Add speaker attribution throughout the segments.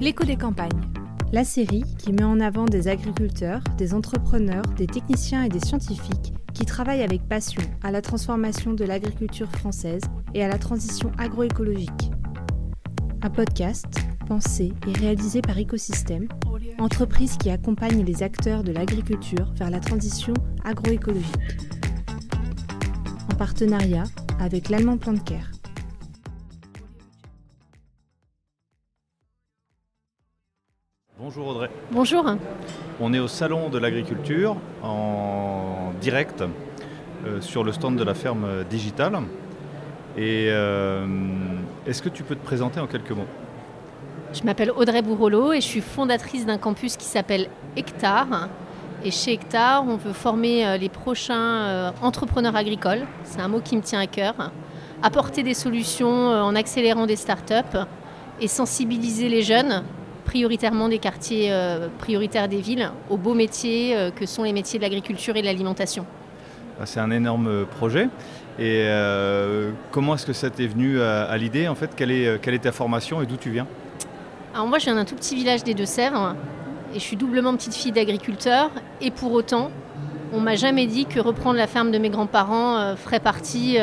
Speaker 1: L'écho des campagnes.
Speaker 2: La série qui met en avant des agriculteurs, des entrepreneurs, des techniciens et des scientifiques qui travaillent avec passion à la transformation de l'agriculture française et à la transition agroécologique. Un podcast pensé et réalisé par Écosystème, entreprise qui accompagne les acteurs de l'agriculture vers la transition agroécologique. En partenariat avec l'Allemand Plan.
Speaker 3: Bonjour Audrey.
Speaker 1: Bonjour.
Speaker 3: On est au Salon de l'Agriculture en direct euh, sur le stand de la ferme digitale. Et euh, est-ce que tu peux te présenter en quelques mots?
Speaker 1: Je m'appelle Audrey Bourrolo et je suis fondatrice d'un campus qui s'appelle Hectare. Et chez Hectare, on veut former euh, les prochains entrepreneurs agricoles. C'est un mot qui me tient à cœur. Apporter des solutions en accélérant des startups et sensibiliser les jeunes prioritairement des quartiers euh, prioritaires des villes aux beaux métiers euh, que sont les métiers de l'agriculture et de l'alimentation.
Speaker 3: Ah, c'est un énorme projet. Et euh, comment est-ce que ça t'est venu à, l'idée En fait, quelle est, quelle est ta formation et d'où tu viens?
Speaker 1: Alors moi, je viens d'un tout petit village des Deux-Sèvres et je suis doublement petite fille d'agriculteur. Et pour autant, on m'a jamais dit que reprendre la ferme de mes grands-parents ferait partie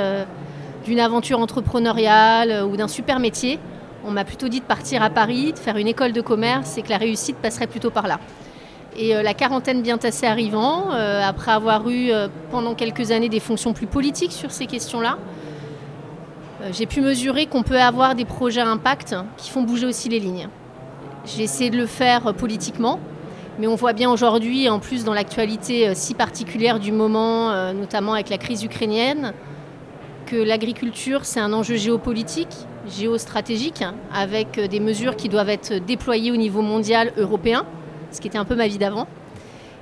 Speaker 1: d'une aventure entrepreneuriale ou d'un super métier. On m'a plutôt dit de partir à Paris, de faire une école de commerce et que la réussite passerait plutôt par là. Et euh, la quarantaine bien tassée arrivant, euh, après avoir eu euh, pendant quelques années des fonctions plus politiques sur ces questions-là, j'ai pu mesurer qu'on peut avoir des projets à impact qui font bouger aussi les lignes. J'ai essayé de le faire politiquement, mais on voit bien aujourd'hui, en plus dans l'actualité si particulière du moment, notamment avec la crise ukrainienne, l'agriculture, c'est un enjeu géopolitique, géostratégique, avec des mesures qui doivent être déployées au niveau mondial européen, ce qui était un peu ma vie d'avant.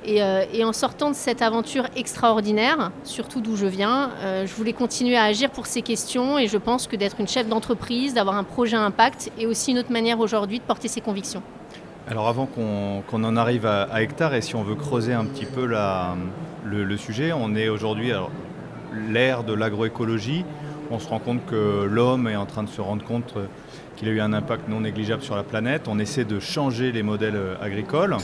Speaker 1: Et, euh, en sortant de cette aventure extraordinaire, surtout d'où je viens, euh, je voulais continuer à agir pour ces questions et je pense que d'être une chef d'entreprise, d'avoir un projet impact est aussi une autre manière aujourd'hui de porter ses convictions.
Speaker 3: Alors avant qu'on en arrive à, Hectare et si on veut creuser un petit peu le, sujet, on est aujourd'hui, l'ère de l'agroécologie, on se rend compte que l'homme est en train de se rendre compte qu'il a eu un impact non négligeable sur la planète. On essaie de changer les modèles euh, agricoles.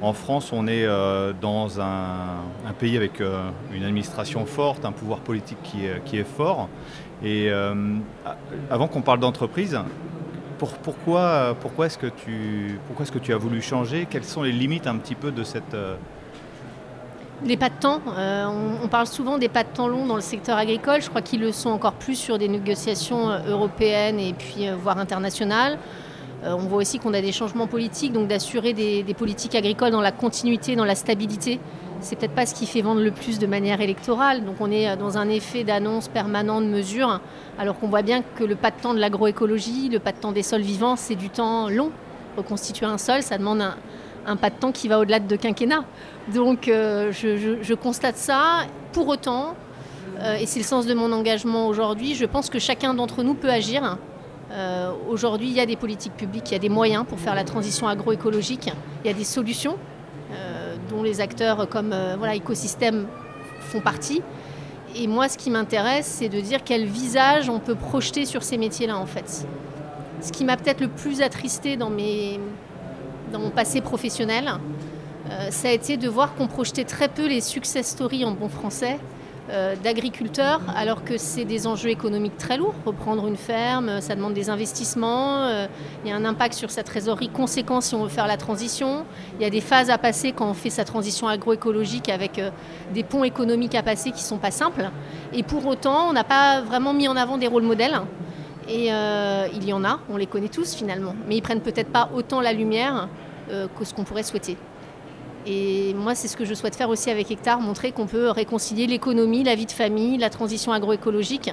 Speaker 3: En France, on est euh, dans un, pays avec euh, une administration forte, un pouvoir politique qui est, fort. Et avant qu'on parle d'entreprise, pourquoi, pourquoi est-ce que tu as voulu changer? Quelles sont les limites un petit peu de cette,
Speaker 1: les pas de temps, euh, on, parle souvent des pas de temps longs dans le secteur agricole. Je crois qu'ils le sont encore plus sur des négociations euh, européennes et puis euh, voire internationales. on voit aussi qu'on a des changements politiques, donc d'assurer des, politiques agricoles dans la continuité, dans la stabilité. C'est peut-être pas ce qui fait vendre le plus de manière électorale. Donc on est dans un effet d'annonce permanent de mesures, alors qu'on voit bien que le pas de temps de l'agroécologie, le pas de temps des sols vivants, c'est du temps long. Reconstituer un sol, ça demande un, un pas de temps qui va au-delà de deux quinquennats. Donc euh, je, constate ça. Pour autant, euh, et c'est le sens de mon engagement aujourd'hui, je pense que chacun d'entre nous peut agir. Euh, aujourd'hui, il y a des politiques publiques, il y a des moyens pour faire la transition agroécologique, il y a des solutions dont les acteurs comme voilà, écosystème font partie. Et moi, ce qui m'intéresse, c'est de dire quel visage on peut projeter sur ces métiers-là, en fait. Ce qui m'a peut-être le plus attristé dans mes, dans mon passé professionnel, euh, ça a été de voir qu'on projetait très peu les success stories en bon français euh, d'agriculteurs, alors que c'est des enjeux économiques très lourds. Reprendre une ferme, ça demande des investissements, euh, il y a un impact sur sa trésorerie conséquent si on veut faire la transition. Il y a des phases à passer quand on fait sa transition agroécologique avec des ponts économiques à passer qui ne sont pas simples. Et pour autant, on n'a pas vraiment mis en avant des rôles modèles. Et euh, il y en a, on les connaît tous finalement, mais ils prennent peut-être pas autant la lumière euh, que ce qu'on pourrait souhaiter. Et moi, c'est ce que je souhaite faire aussi avec Hectare, montrer qu'on peut réconcilier l'économie, la vie de famille, la transition agroécologique,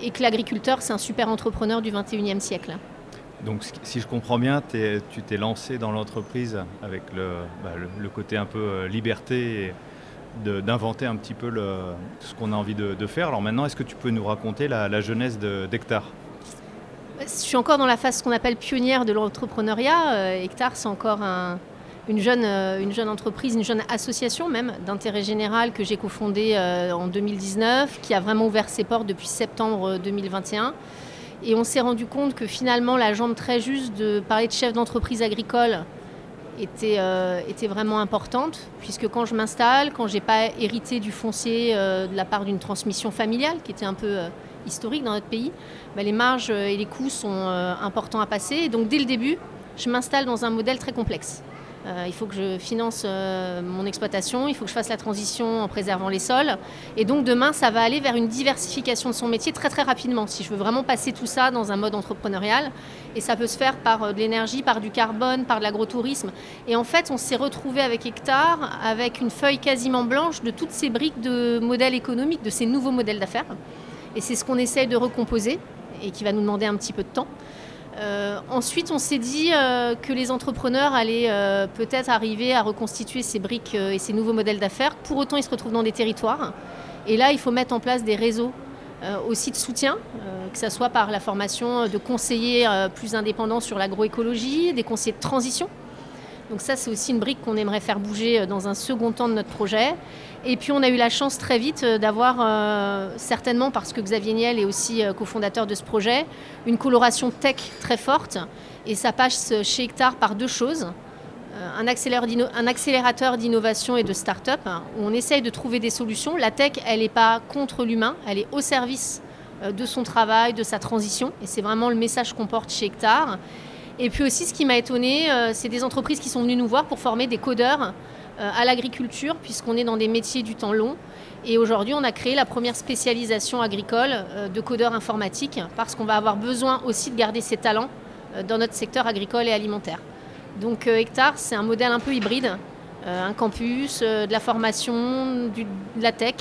Speaker 1: et que l'agriculteur, c'est un super entrepreneur du 21e siècle.
Speaker 3: Donc, si je comprends bien, tu t'es lancé dans l'entreprise avec bah, le, côté un peu euh, liberté d'inventer un petit peu ce qu'on a envie de, faire. Alors maintenant, est-ce que tu peux nous raconter la, la jeunesse d'Hectare?
Speaker 1: Je suis encore dans la phase qu'on appelle pionnière de l'entrepreneuriat. Euh, Hectare, c'est encore une, jeune, euh, une jeune entreprise, une jeune association même d'intérêt général que j'ai cofondée euh, en 2019, qui a vraiment ouvert ses portes depuis septembre 2021. Et on s'est rendu compte que finalement, la jambe très juste de parler de chef d'entreprise agricole était, vraiment importante, puisque quand je m'installe, quand je n'ai pas hérité du foncier de la part d'une transmission familiale, qui était un peu historique dans notre pays, bah, les marges et les coûts sont importants à passer. Donc dès le début, je m'installe dans un modèle très complexe. Euh, il faut que je finance euh, mon exploitation, il faut que je fasse la transition en préservant les sols. Et donc demain, ça va aller vers une diversification de son métier très très rapidement, si je veux vraiment passer tout ça dans un mode entrepreneurial. Et ça peut se faire par euh, de l'énergie, par du carbone, par de l'agrotourisme. Et en fait, on s'est retrouvé avec Hectare, avec une feuille quasiment blanche de toutes ces briques de modèles économiques, de ces nouveaux modèles d'affaires. Et c'est ce qu'on essaye de recomposer et qui va nous demander un petit peu de temps. Euh, ensuite, on s'est dit euh, que les entrepreneurs allaient euh, peut-être arriver à reconstituer ces briques et ces nouveaux modèles d'affaires. Pour autant, ils se retrouvent dans des territoires. Et là, il faut mettre en place des réseaux aussi de soutien, que ce soit par la formation de conseillers plus indépendants sur l'agroécologie, des conseillers de transition donc ça, c'est aussi une brique qu'on aimerait faire bouger dans un second temps de notre projet. Et puis on a eu la chance très vite euh, d'avoir, euh, certainement parce que Xavier Niel est aussi cofondateur de ce projet, une coloration tech très forte. Et ça passe chez Hectare par deux choses. Un accélérateur d'innovation et de start-up, où on essaye de trouver des solutions. La tech, elle n'est pas contre l'humain, elle est au service de son travail, de sa transition. Et c'est vraiment le message qu'on porte chez Hectare. Et puis aussi, ce qui m'a étonné, euh, c'est des entreprises qui sont venues nous voir pour former des codeurs euh, à l'agriculture, puisqu'on est dans des métiers du temps long. Et aujourd'hui, on a créé la première spécialisation agricole euh, de codeurs informatiques, parce qu'on va avoir besoin aussi de garder ces talents dans notre secteur agricole et alimentaire. Donc Hectare, c'est un modèle un peu hybride, un campus, de la formation, de la tech.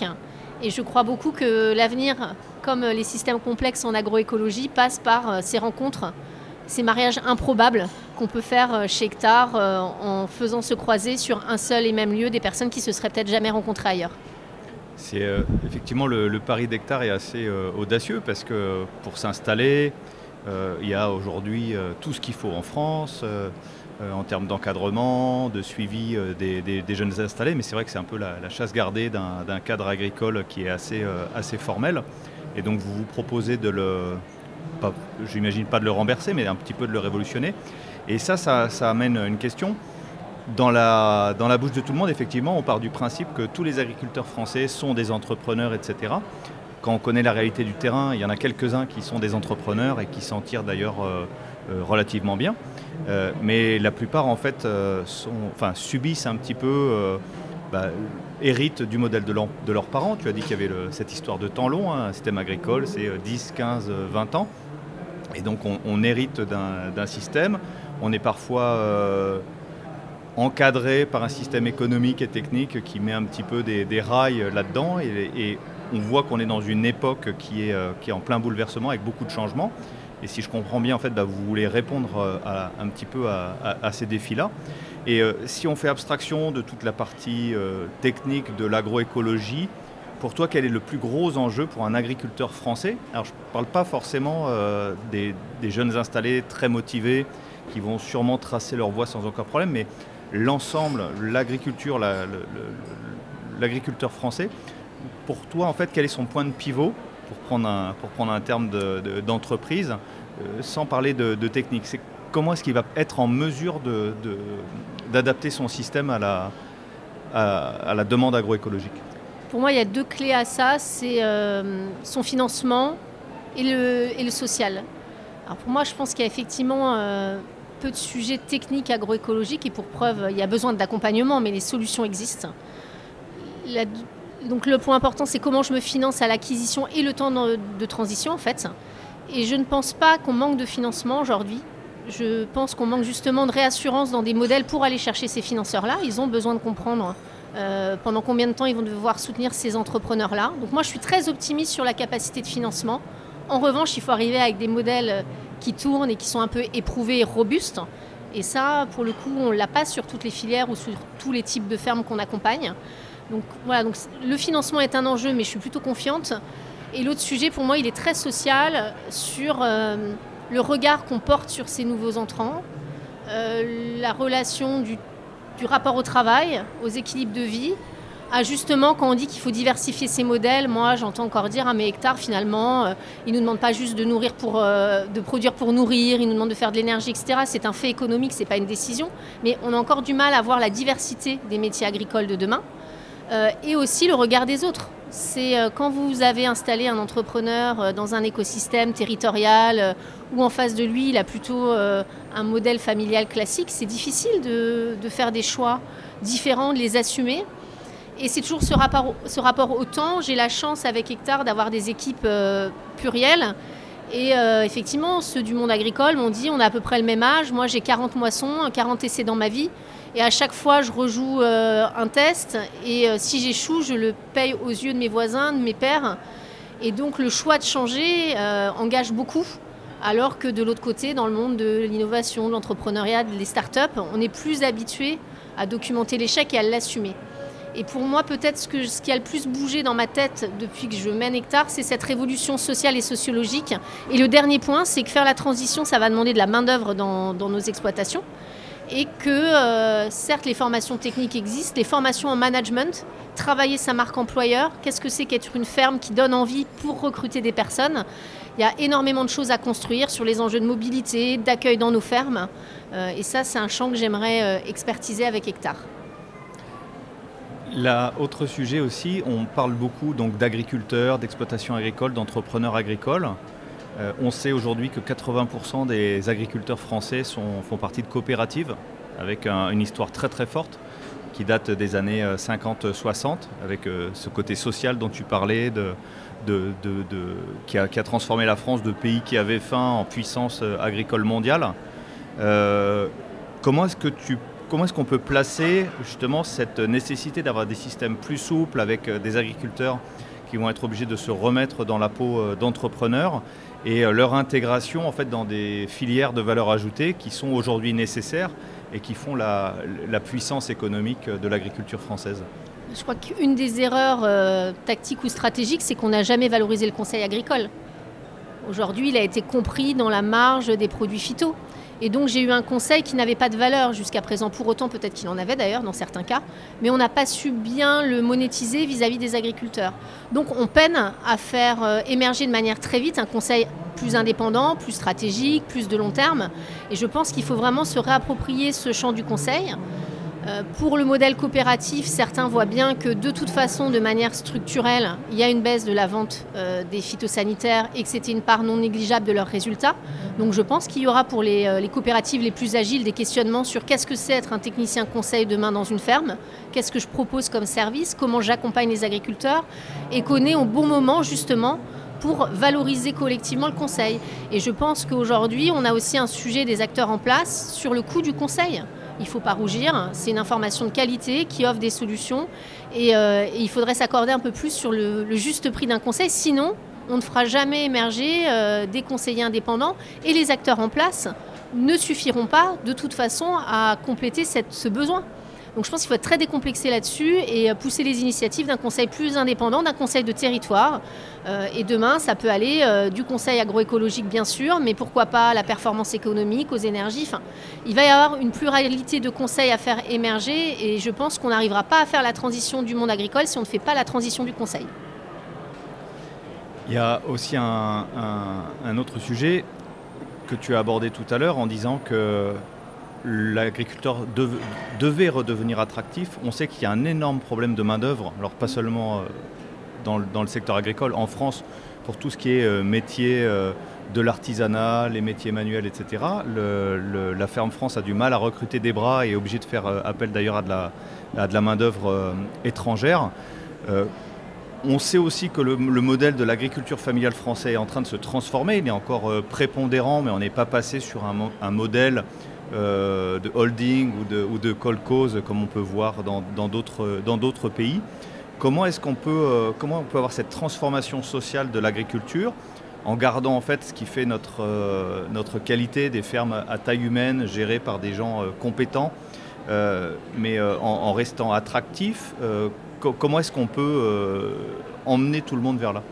Speaker 1: Et je crois beaucoup que l'avenir, comme les systèmes complexes en agroécologie, passe par ces rencontres ces mariages improbables qu'on peut faire euh, chez Hectare euh, en faisant se croiser sur un seul et même lieu des personnes qui se seraient peut-être jamais rencontrées ailleurs.
Speaker 3: C'est euh, effectivement le, pari d'Hectare est assez audacieux parce que pour s'installer, il y a aujourd'hui tout ce qu'il faut en France en termes d'encadrement, de suivi des, jeunes installés, mais c'est vrai que c'est un peu la, chasse gardée d'un cadre agricole qui est assez, assez formel. Et donc vous vous proposez de le, j'imagine pas de le renverser, mais un petit peu de le révolutionner. Et ça, ça, amène une question. Dans la, bouche de tout le monde, effectivement, on part du principe que tous les agriculteurs français sont des entrepreneurs, etc. Quand on connaît la réalité du terrain, il y en a quelques-uns qui sont des entrepreneurs et qui s'en tirent d'ailleurs euh, euh, relativement bien. Euh, mais la plupart, en fait, subissent un petit peu bah, héritent du modèle de, de, leurs parents. Tu as dit qu'il y avait cette histoire de temps long, hein, un système agricole, c'est 10, 15, 20 ans. Et donc on, hérite d'un système. On est parfois euh, encadré par un système économique et technique qui met un petit peu des, rails là-dedans. Et, on voit qu'on est dans une époque qui est, euh, qui est en plein bouleversement avec beaucoup de changements. Et si je comprends bien, en fait, bah, vous voulez répondre euh, un petit peu à ces défis-là. Et si on fait abstraction de toute la partie technique de l'agroécologie, pour toi, quel est le plus gros enjeu pour un agriculteur français? Alors, je ne parle pas forcément des, jeunes installés très motivés qui vont sûrement tracer leur voie sans aucun problème, mais l'ensemble, l'agriculture, l'agriculteur français, pour toi, en fait, quel est son point de pivot pour prendre un, pour prendre un terme d'entreprise, sans parler de, de technique? Comment est-ce qu'il va être en mesure d'adapter son système à la, à, la demande agroécologique?
Speaker 1: Pour moi, il y a deux clés à ça, c'est euh, son financement et le, et le social. Alors pour moi, je pense qu'il y a effectivement euh, peu de sujets techniques agroécologiques et pour preuve, il y a besoin d'accompagnement, mais les solutions existent. donc le point important, c'est comment je me finance à l'acquisition et le temps de, transition en fait. Et je ne pense pas qu'on manque de financement aujourd'hui. Je pense qu'on manque justement de réassurance dans des modèles pour aller chercher ces financeurs-là. Ils ont besoin de comprendre euh, pendant combien de temps ils vont devoir soutenir ces entrepreneurs-là. Donc moi, je suis très optimiste sur la capacité de financement. En revanche, il faut arriver avec des modèles qui tournent et qui sont un peu éprouvés et robustes. Et ça, pour le coup, on ne l'a pas sur toutes les filières ou sur tous les types de fermes qu'on accompagne. Donc voilà, le financement est un enjeu, mais je suis plutôt confiante. Et l'autre sujet, pour moi, il est très social sur... Euh, le regard qu'on porte sur ces nouveaux entrants, euh, la relation du, rapport au travail, aux équilibres de vie, Ah, justement, quand on dit qu'il faut diversifier ses modèles, moi j'entends encore dire ah mais hectare finalement, euh, il ne nous demande pas juste de nourrir pour, euh, de produire pour nourrir, il nous demande de faire de l'énergie, etc. C'est un fait économique, c'est pas une décision, mais on a encore du mal à voir la diversité des métiers agricoles de demain euh, et aussi le regard des autres. C'est quand vous avez installé un entrepreneur dans un écosystème territorial où en face de lui il a plutôt un modèle familial classique, c'est difficile de faire des choix différents, de les assumer. Et c'est toujours ce rapport, au temps. J'ai la chance avec Hectare d'avoir des équipes euh, plurielles. Et euh, effectivement, ceux du monde agricole m'ont dit on a à peu près le même âge. Moi, j'ai 40 moissons, 40 essais dans ma vie. Et à chaque fois, je rejoue euh, un test. Et si j'échoue, je le paye aux yeux de mes voisins, de mes pères. Et donc, le choix de changer engage beaucoup. Alors que de l'autre côté, dans le monde de l'innovation, de l'entrepreneuriat, des startups, on est plus habitué à documenter l'échec et à l'assumer. Et pour moi, peut-être ce, qui a le plus bougé dans ma tête depuis que je mène Hectare, c'est cette révolution sociale et sociologique. Et le dernier point, c'est que faire la transition, ça va demander de la main-d'œuvre dans, nos exploitations. Et que, euh, certes, les formations techniques existent, les formations en management, travailler sa marque employeur, qu'est-ce que c'est qu'être une ferme qui donne envie pour recruter des personnes? Il y a énormément de choses à construire sur les enjeux de mobilité, d'accueil dans nos fermes. Euh, et ça, c'est un champ que j'aimerais euh, expertiser avec Hectare.
Speaker 3: Là, autre sujet aussi, on parle beaucoup donc d'agriculteurs, d'exploitation agricole, d'entrepreneurs agricoles. Euh, on sait aujourd'hui que 80% des agriculteurs français font partie de coopératives, avec une histoire très très forte qui date des années 50-60, euh, avec euh, ce côté social dont tu parlais, qui, a, transformé la France de pays qui avait faim en puissance agricole mondiale. comment est-ce que tu comment est-ce qu'on peut placer justement cette nécessité d'avoir des systèmes plus souples avec euh, des agriculteurs qui vont être obligés de se remettre dans la peau euh, d'entrepreneurs et euh, leur intégration en fait dans des filières de valeur ajoutée qui sont aujourd'hui nécessaires et qui font la, puissance économique de l'agriculture française?
Speaker 1: Je crois qu'une des erreurs tactiques ou stratégiques, c'est qu'on n'a jamais valorisé le conseil agricole. Aujourd'hui, il a été compris dans la marge des produits phyto. Et donc j'ai eu un conseil qui n'avait pas de valeur jusqu'à présent. Pour autant, peut-être qu'il en avait d'ailleurs dans certains cas, mais on n'a pas su bien le monétiser vis-à-vis des agriculteurs. Donc on peine à faire euh, émerger de manière très vite un conseil plus indépendant, plus stratégique, plus de long terme. Et je pense qu'il faut vraiment se réapproprier ce champ du conseil. Euh, pour le modèle coopératif, certains voient bien que de toute façon, de manière structurelle, il y a une baisse de la vente euh, des phytosanitaires et que c'était une part non négligeable de leurs résultats. Donc je pense qu'il y aura pour les, euh, coopératives les plus agiles des questionnements sur qu'est-ce que c'est être un technicien conseil demain dans une ferme, qu'est-ce que je propose comme service, comment j'accompagne les agriculteurs et qu'on est au bon moment justement pour valoriser collectivement le conseil. Et je pense qu'aujourd'hui, on a aussi un sujet des acteurs en place sur le coût du conseil il ne faut pas rougir. C'est une information de qualité qui offre des solutions et, euh, il faudrait s'accorder un peu plus sur le, juste prix d'un conseil. Sinon, on ne fera jamais émerger euh, des conseillers indépendants et les acteurs en place ne suffiront pas de toute façon à compléter ce besoin. Donc je pense qu'il faut être très décomplexé là-dessus et euh, pousser les initiatives d'un conseil plus indépendant, d'un conseil de territoire. Euh, et demain, ça peut aller euh, du conseil agroécologique, bien sûr, mais pourquoi pas la performance économique, aux énergies. Il va y avoir une pluralité de conseils à faire émerger et je pense qu'on n'arrivera pas à faire la transition du monde agricole si on ne fait pas la transition du conseil.
Speaker 3: Il y a aussi un autre sujet que tu as abordé tout à l'heure en disant que l'agriculteur devait redevenir attractif. On sait qu'il y a un énorme problème de main-d'œuvre, alors pas seulement euh, dans, le secteur agricole, en France, pour tout ce qui est euh, métier euh, de l'artisanat, les métiers manuels, etc. la ferme France a du mal à recruter des bras et est obligée de faire appel d'ailleurs à de la, main-d'œuvre étrangère. on sait aussi que le, modèle de l'agriculture familiale français est en train de se transformer. Il est encore prépondérant, mais on n'est pas passé sur un modèle euh, de holding ou de, ou cause, comme on peut voir dans d'autres pays. Comment est-ce qu'on peut, euh, peut avoir cette transformation sociale de l'agriculture en gardant en fait ce qui fait notre, euh, notre qualité des fermes à taille humaine gérées par des gens compétents, mais en, restant attractifs Comment est-ce qu'on peut emmener tout le monde vers là?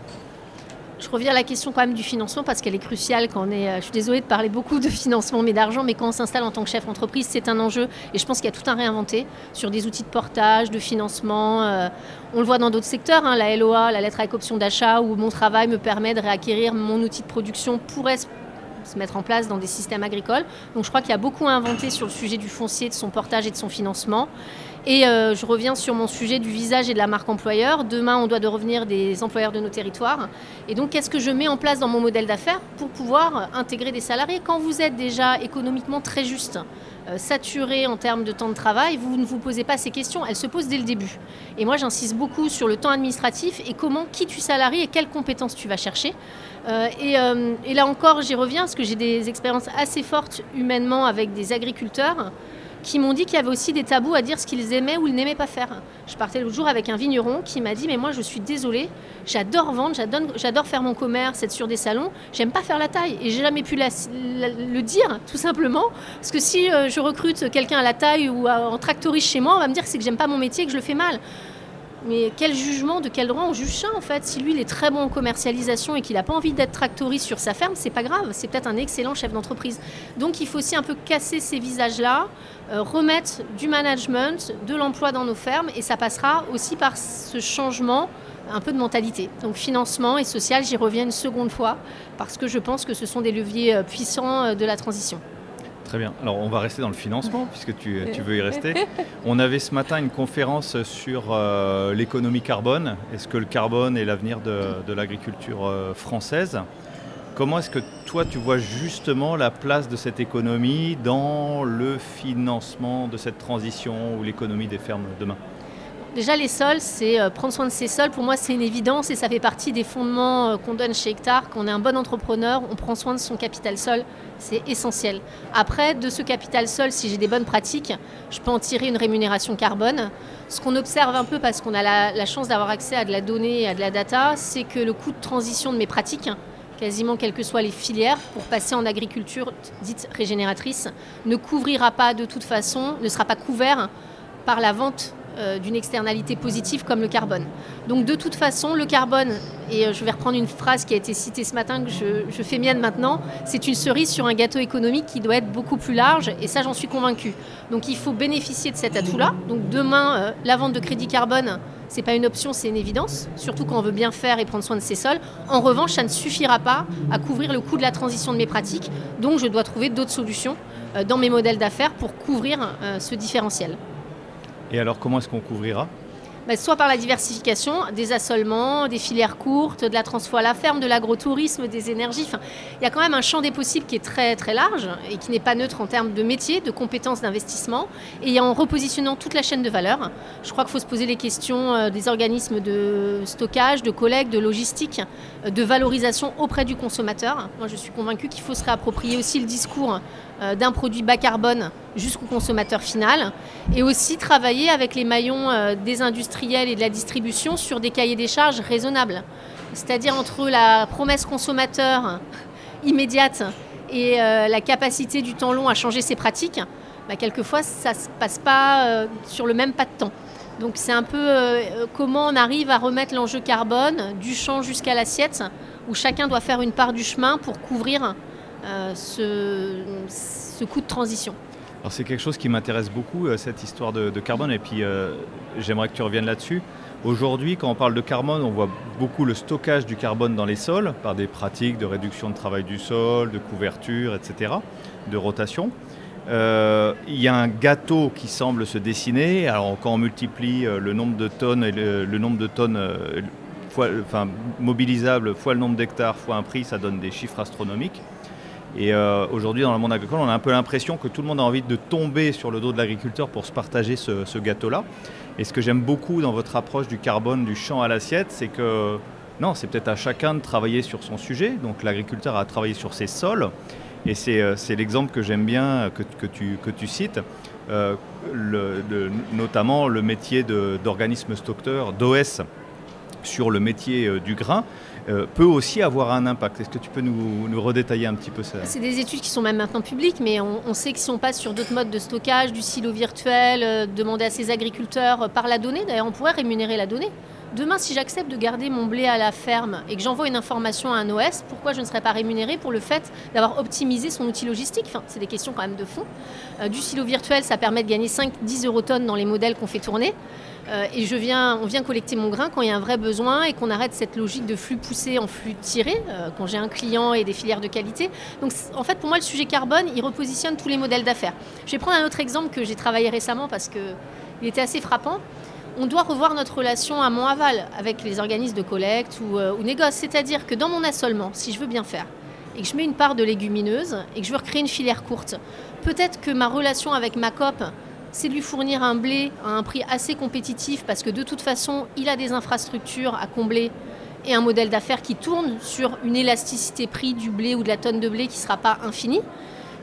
Speaker 1: Je reviens à la question quand même du financement parce qu'elle est cruciale quand on est. Je suis désolée de parler beaucoup de financement mais d'argent, mais quand on s'installe en tant que chef d'entreprise, c'est un enjeu. Et je pense qu'il y a tout un réinventé sur des outils de portage, de financement. on le voit dans d'autres secteurs, hein, la LOA, la lettre avec option d'achat, où mon travail me permet de réacquérir mon outil de production pourrait se mettre en place dans des systèmes agricoles. Donc je crois qu'il y a beaucoup à inventer sur le sujet du foncier, de son portage et de son financement. Et euh, je reviens sur mon sujet du visage et de la marque employeur. Demain, on doit devenir des employeurs de nos territoires. Et donc, qu'est-ce que je mets en place dans mon modèle d'affaires pour pouvoir intégrer des salariés Quand vous êtes déjà économiquement très juste, euh, saturé en termes de temps de travail, vous ne vous posez pas ces questions. Elles se posent dès le début. Et moi, j'insiste beaucoup sur le temps administratif et comment, qui tu salariés et quelles compétences tu vas chercher. Euh, et, et là encore, j'y reviens parce que j'ai des expériences assez fortes humainement avec des agriculteurs qui m'ont dit qu'il y avait aussi des tabous à dire ce qu'ils aimaient ou ils n'aimaient pas faire. Je partais l'autre jour avec un vigneron qui m'a dit Mais moi, je suis désolée, j'adore vendre, j'adore faire mon commerce, être sur des salons, j'aime pas faire la taille. Et j'ai jamais pu le dire, tout simplement. Parce que si euh, je recrute quelqu'un à la taille ou en tractoriste chez moi, on va me dire que c'est que j'aime pas mon métier que je le fais mal. Mais quel jugement, de quel droit on juge ça en fait? Si lui il est très bon en commercialisation et qu'il n'a pas envie d'être tractoriste sur sa ferme, c'est pas grave, c'est peut-être un excellent chef d'entreprise. Donc il faut aussi un peu casser ces visages-là, euh, remettre du management, de l'emploi dans nos fermes et ça passera aussi par ce changement un peu de mentalité. Donc financement et social, j'y reviens une seconde fois parce que je pense que ce sont des leviers euh, puissants euh, de la transition.
Speaker 3: Très bien. Alors on va rester dans le financement puisque tu, veux y rester. On avait ce matin une conférence sur euh, l'économie carbone. Est-ce que le carbone est l'avenir de, l'agriculture euh, française? Comment est-ce que toi tu vois justement la place de cette économie dans le financement de cette transition ou l'économie des fermes demain?
Speaker 1: Déjà, les sols, c'est euh, prendre soin de ces sols. Pour moi, c'est une évidence et ça fait partie des fondements qu'on donne chez Hectare. Quand on est un bon entrepreneur, on prend soin de son capital sol c'est essentiel. Après, de ce capital sol, si j'ai des bonnes pratiques, je peux en tirer une rémunération carbone. Ce qu'on observe un peu, parce qu'on a la, chance d'avoir accès à de la donnée et à de la data, c'est que le coût de transition de mes pratiques, quasiment quelles que soient les filières, pour passer en agriculture dite régénératrice, ne couvrira pas de toute façon, ne sera pas couvert par la vente euh, d'une externalité positive comme le carbone. Donc de toute façon, le carbone, et euh, je vais reprendre une phrase qui a été citée ce matin que je, fais mienne maintenant, c'est une cerise sur un gâteau économique qui doit être beaucoup plus large, et ça j'en suis convaincue. Donc il faut bénéficier de cet atout-là. Donc demain, euh, la vente de crédit carbone, c'est pas une option, c'est une évidence, surtout quand on veut bien faire et prendre soin de ses sols. En revanche, ça ne suffira pas à couvrir le coût de la transition de mes pratiques, donc je dois trouver d'autres solutions dans mes modèles d'affaires pour couvrir ce différentiel.
Speaker 3: Et alors comment est-ce qu'on couvrira?
Speaker 1: Bah, soit par la diversification, des assolements, des filières courtes, de la transfo à la ferme, de l'agrotourisme, des énergies. Il y a quand même un champ des possibles qui est très très large et qui n'est pas neutre en termes de métier, de compétences, d'investissement. Et en repositionnant toute la chaîne de valeur, je crois qu'il faut se poser les questions euh, des organismes de stockage, de collecte, de logistique, euh, de valorisation auprès du consommateur. Moi, je suis convaincue qu'il faut se réapproprier aussi le discours euh, d'un produit bas carbone jusqu'au consommateur final et aussi travailler avec les maillons des industries et de la distribution sur des cahiers des charges raisonnables. C'est-à-dire entre la promesse consommateur immédiate et euh, la capacité du temps long à changer ses pratiques, bah, quelquefois ça ne se passe pas euh, sur le même pas de temps. Donc c'est un peu euh, comment on arrive à remettre l'enjeu carbone du champ jusqu'à l'assiette, où chacun doit faire une part du chemin pour couvrir ce, ce coût de transition.
Speaker 3: Alors c'est quelque chose qui m'intéresse beaucoup, euh, cette histoire de, carbone, et puis euh, j'aimerais que tu reviennes là-dessus. Aujourd'hui, quand on parle de carbone, on voit beaucoup le stockage du carbone dans les sols par des pratiques de réduction de travail du sol, de couverture, etc., de rotation. Euh, il y a un gâteau qui semble se dessiner. Alors quand on multiplie le nombre de tonnes et le, nombre de tonnes mobilisables fois le nombre d'hectares fois un prix, ça donne des chiffres astronomiques. Et euh, aujourd'hui, dans le monde agricole, on a un peu l'impression que tout le monde a envie de tomber sur le dos de l'agriculteur pour se partager ce, gâteau-là. Et ce que j'aime beaucoup dans votre approche du carbone, du champ à l'assiette, c'est que non, c'est peut-être à chacun de travailler sur son sujet. Donc l'agriculteur a travaillé sur ses sols. Et c'est euh, l'exemple que j'aime bien que, que, tu, cites, euh, notamment le métier d'organisme stockeur, d'OS, sur le métier du grain. Euh, peut aussi avoir un impact. Est-ce que tu peux nous, redétailler un petit peu ça
Speaker 1: C'est des études qui sont même maintenant publiques, mais on, sait que si on passe sur d'autres modes de stockage, du silo virtuel, euh, demander à ses agriculteurs euh, par la donnée, d'ailleurs on pourrait rémunérer la donnée. Demain, si j'accepte de garder mon blé à la ferme et que j'envoie une information à un OS, pourquoi je ne serais pas rémunéré pour le fait d'avoir optimisé son outil logistique? Enfin, C'est des questions quand même de fond. Euh, du silo virtuel, ça permet de gagner 5-10 eurotonnes dans les modèles qu'on fait tourner. Euh, et je viens, on vient collecter mon grain quand il y a un vrai besoin et qu'on arrête cette logique de flux poussé en flux tiré, euh, quand j'ai un client et des filières de qualité. Donc en fait, pour moi, le sujet carbone, il repositionne tous les modèles d'affaires. Je vais prendre un autre exemple que j'ai travaillé récemment parce qu'il était assez frappant on doit revoir notre relation à mon aval avec les organismes de collecte ou, euh, négoce. C'est-à-dire que dans mon assolement, si je veux bien faire, et que je mets une part de légumineuse et que je veux recréer une filière courte, peut-être que ma relation avec ma COP, c'est de lui fournir un blé à un prix assez compétitif parce que de toute façon, il a des infrastructures à combler et un modèle d'affaires qui tourne sur une élasticité prix du blé ou de la tonne de blé qui ne sera pas infinie.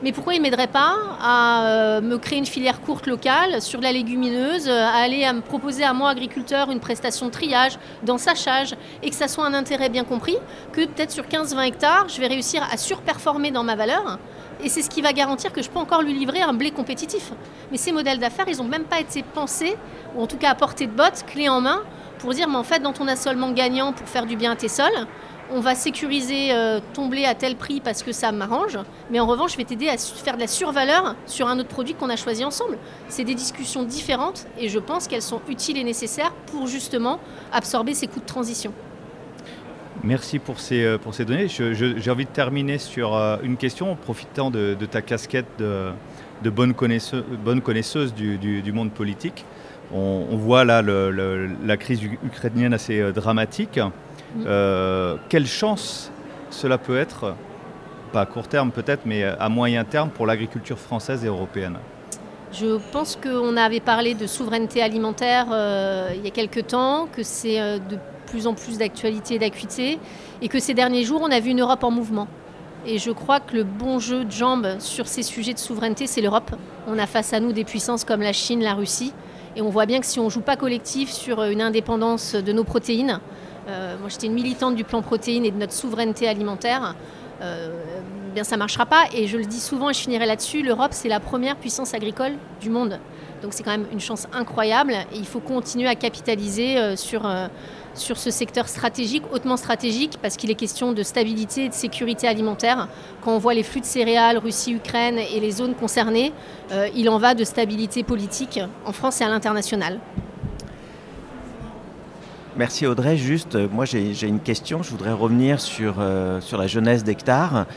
Speaker 1: Mais pourquoi il ne m'aiderait pas à euh, me créer une filière courte locale sur la légumineuse, à aller me proposer à moi, agriculteur, une prestation de triage, d'ensachage, et que ça soit un intérêt bien compris, que peut-être sur 15-20 hectares, je vais réussir à surperformer dans ma valeur. Et c'est ce qui va garantir que je peux encore lui livrer un blé compétitif. Mais ces modèles d'affaires, ils n'ont même pas été pensés, ou en tout cas à portée de botte, clé en main, pour dire, mais en fait, dans ton assolement gagnant pour faire du bien à tes sols, on va sécuriser euh, ton blé à tel prix parce que ça m'arrange, mais en revanche, je vais t'aider à faire de la survaleur sur un autre produit qu'on a choisi ensemble. C'est des discussions différentes et je pense qu'elles sont utiles et nécessaires pour justement absorber ces coûts de transition.
Speaker 3: Merci pour ces, euh, données. J'ai envie de terminer sur euh, une question en profitant de, ta casquette de, bonne connaisseuse du, monde politique. On, voit là la crise ukrainienne assez dramatique. Euh, quelle chance cela peut être, pas à court terme peut-être, mais à moyen terme pour l'agriculture française et européenne?
Speaker 1: Je pense qu'on avait parlé de souveraineté alimentaire euh, il y a quelques temps, que c'est euh, de plus en plus d'actualité et d'acuité, et que ces derniers jours, on a vu une Europe en mouvement. Et je crois que le bon jeu de jambes sur ces sujets de souveraineté, c'est l'Europe. On a face à nous des puissances comme la Chine, la Russie, et on voit bien que si on ne joue pas collectif sur une indépendance de nos protéines, moi, j'étais une militante du plan protéines et de notre souveraineté alimentaire. Euh, bien, ça ne marchera pas. Et je le dis souvent et je finirai là-dessus, l'Europe, c'est la première puissance agricole du monde. Donc c'est quand même une chance incroyable et il faut continuer à capitaliser euh, sur, sur ce secteur stratégique, hautement stratégique, parce qu'il est question de stabilité et de sécurité alimentaire. Quand on voit les flux de céréales, Russie, Ukraine et les zones concernées, il en va de stabilité politique en France et à l'international.
Speaker 4: Merci Audrey. Juste, euh, moi j'ai une question. Je voudrais revenir sur, euh, la jeunesse d'Hectare.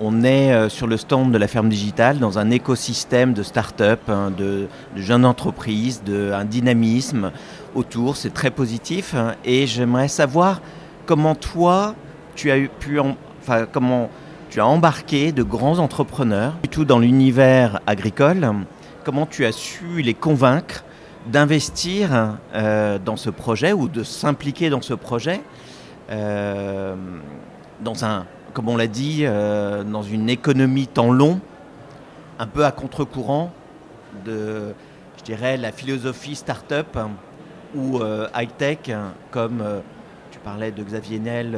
Speaker 4: On est euh, sur le stand de la ferme digitale dans un écosystème de start-up, hein, de, jeunes entreprises, de, dynamisme autour. C'est très positif. Et j'aimerais savoir comment toi, tu as pu, enfin, comment tu as embarqué de grands entrepreneurs, tout dans l'univers agricole. Comment tu as su les convaincre d'investir euh, dans ce projet ou de s'impliquer dans ce projet euh, dans un, comme on l'a dit, euh, dans une économie temps long, un peu à contre-courant de, je dirais, la philosophie start-up ou high-tech, comme tu parlais de Xavier Nel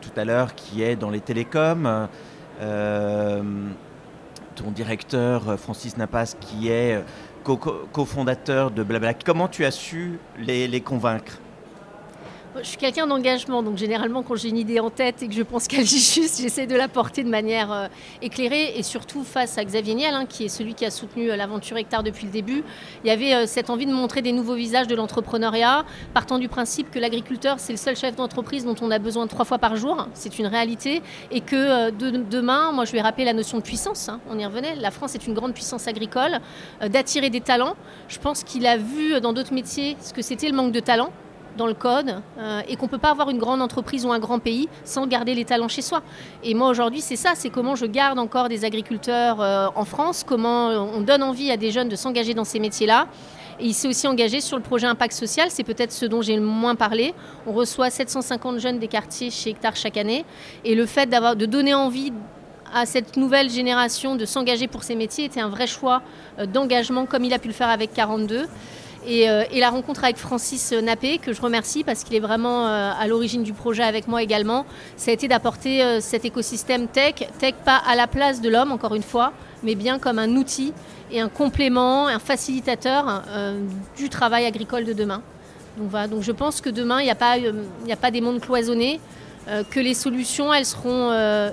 Speaker 4: tout à l'heure, qui est dans les télécoms, ton directeur Francis Napas, qui est cofondateur de Blabla. Comment tu as su les, convaincre?
Speaker 1: Je suis quelqu'un d'engagement, donc généralement quand j'ai une idée en tête et que je pense qu'elle est juste, j'essaie de la porter de manière euh, éclairée et surtout face à Xavier Niel, hein, qui est celui qui a soutenu euh, l'aventure Hectare depuis le début. Il y avait euh, cette envie de montrer des nouveaux visages de l'entrepreneuriat, partant du principe que l'agriculteur, c'est le seul chef d'entreprise dont on a besoin trois fois par jour, c'est une réalité, et que demain, moi je vais rappeler la notion de puissance, hein, on y revenait, la France est une grande puissance agricole, d'attirer des talents. Je pense qu'il a vu dans d'autres métiers ce que c'était le manque de talent dans le code euh, et qu'on ne peut pas avoir une grande entreprise ou un grand pays sans garder les talents chez soi. Et moi aujourd'hui c'est ça, c'est comment je garde encore des agriculteurs euh, en France, comment on donne envie à des jeunes de s'engager dans ces métiers-là. Et il s'est aussi engagé sur le projet Impact Social, c'est peut-être ce dont j'ai le moins parlé. On reçoit 750 jeunes des quartiers chez Hectare chaque année. Et le fait de donner envie à cette nouvelle génération de s'engager pour ces métiers était un vrai choix euh, d'engagement comme il a pu le faire avec 42. Euh, et, la rencontre avec Francis Nappé, que je remercie parce qu'il est vraiment euh, à l'origine du projet avec moi également, ça a été d'apporter euh, cet écosystème tech, tech pas à la place de l'homme, encore une fois, mais bien comme un outil et un complément, un facilitateur du travail agricole de demain. Donc, voilà. Donc je pense que demain, il n'y a, pas, a pas des mondes cloisonnés, que les solutions, elles seront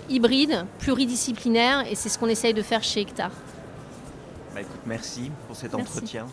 Speaker 1: hybrides, pluridisciplinaires, et c'est ce qu'on essaye de faire chez Hectare.
Speaker 4: Bah, écoute, merci pour cet entretien.